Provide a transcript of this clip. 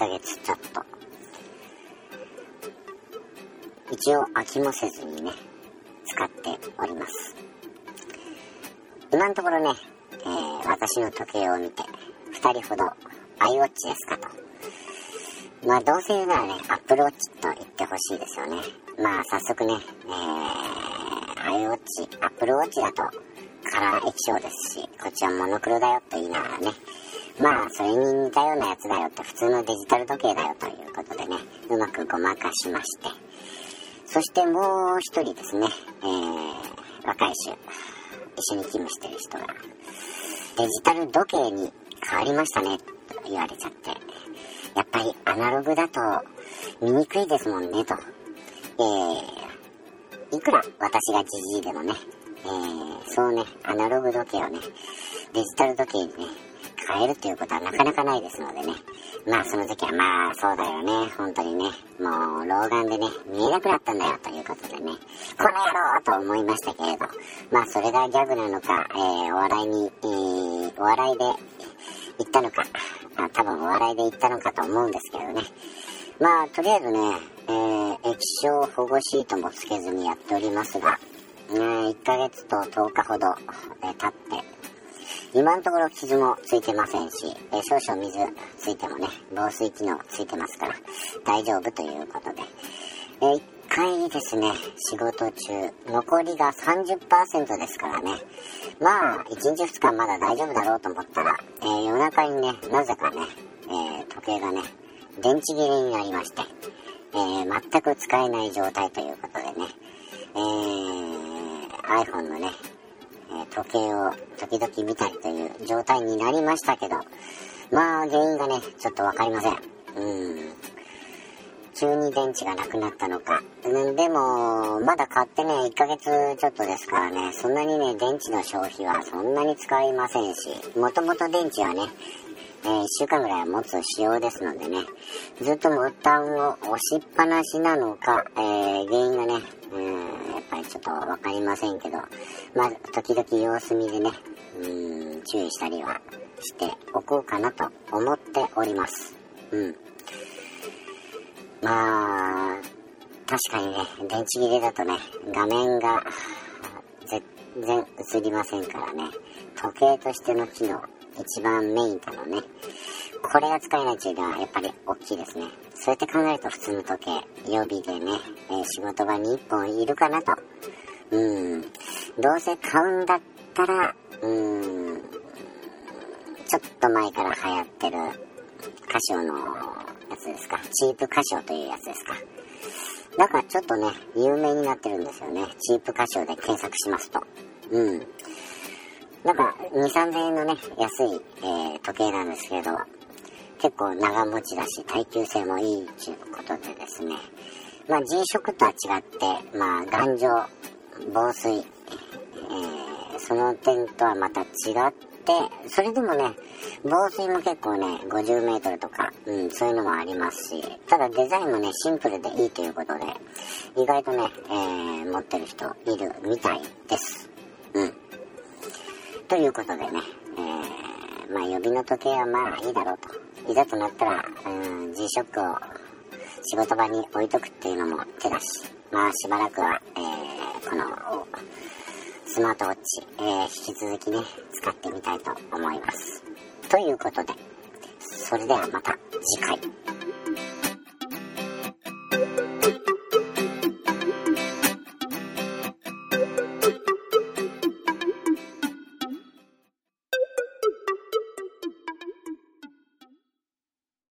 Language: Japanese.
ヶ月ちょっと。一応飽きもせずにね使っております。今のところね、えー、私の時計を見て2人ほど iWatch ですかと。まあどうせ言うならね Apple Watch と言ってほしいですよね。まあ早速ね、えー、iWatch Apple Watch だとカラー液晶ですしこっちはモノクロだよと言いながらねまあそれに似たようなやつだよって普通のデジタル時計だよということでねうまくごまかしまして。そしてもう一人ですね、えー、若い衆一緒に勤務してる人がデジタル時計に変わりましたねと言われちゃって。やっぱりアナログだと見にくいですもんねと。えー、いくら私がじじいでもね、えー、そうねアナログ時計をねデジタル時計にね変えるっていうことはなかなかないですのでね。まあその時はまあそうだよね。本当にね。もう老眼でね、見えなくなったんだよということでね。この野郎と思いましたけれど。まあそれがギャグなのか、えー、お笑いに、えー、お笑いで言ったのか。あ多分お笑いで言ったのかと思うんですけどね。まあとりあえずね、えー、液晶保護シートもつけずにやっておりますが、ね、1ヶ月と10日ほど、えー、経って、今のところ傷もついてませんし、えー、少々水ついてもね、防水機能ついてますから、大丈夫ということで。えー、1回ですね、仕事中、残りが30%ですからね。まあ、1日2日まだ大丈夫だろうと思ったら、えー、夜中にね、なぜかね、え時計がね、電池切れになりまして、え全く使えない状態ということでね、え iPhone のね、時計を時々見たりという状態になりましたけど、まあ原因がね、ちょっとわかりません。うん。急に電池がなくなったのか。うん、でも、まだ買ってね、1ヶ月ちょっとですからね、そんなにね、電池の消費はそんなに使いませんし、もともと電池はね、えー、1週間ぐらいは持つ仕様ですのでね、ずっとボタンを押しっぱなしなのか、えー、原因がね、うん、ぱりちょっとわかりませんけど、まあ、時々様子見でね、うん、注意したりはしておこうかなと思っております。うん。まあ、確かにね、電池切れだとね、画面が全然映りませんからね、時計としての機能、一番メインなのね。これが使えないっていうのはやっぱり大きいですね。そうやって考えると普通の時計、予備でね、えー、仕事場に1本いるかなと。うん。どうせ買うんだったら、うん、ちょっと前から流行ってるカシオのやつですか。チープカシオというやつですか。だからちょっとね、有名になってるんですよね。チープカシオで検索しますと。うん。なんか、2、3000円のね、安い、えー、時計なんですけど、結構長持ちだし、耐久性もいいということでですね。まあ、G-SHOCK とは違って、まあ、頑丈、防水、えー、その点とはまた違って、それでもね、防水も結構ね、50メートルとか、うん、そういうのもありますし、ただデザインもね、シンプルでいいということで、意外とね、えー、持ってる人いるみたいです。うん。ということでね、えー、まあ予備の時計はまあいいだろうと。いざとなったら、うん、G-SHOCK を仕事場に置いとくっていうのも手だし、まあしばらくは、えー、このスマートウォッチ、えー、引き続きね、使ってみたいと思います。ということで、それではまた次回。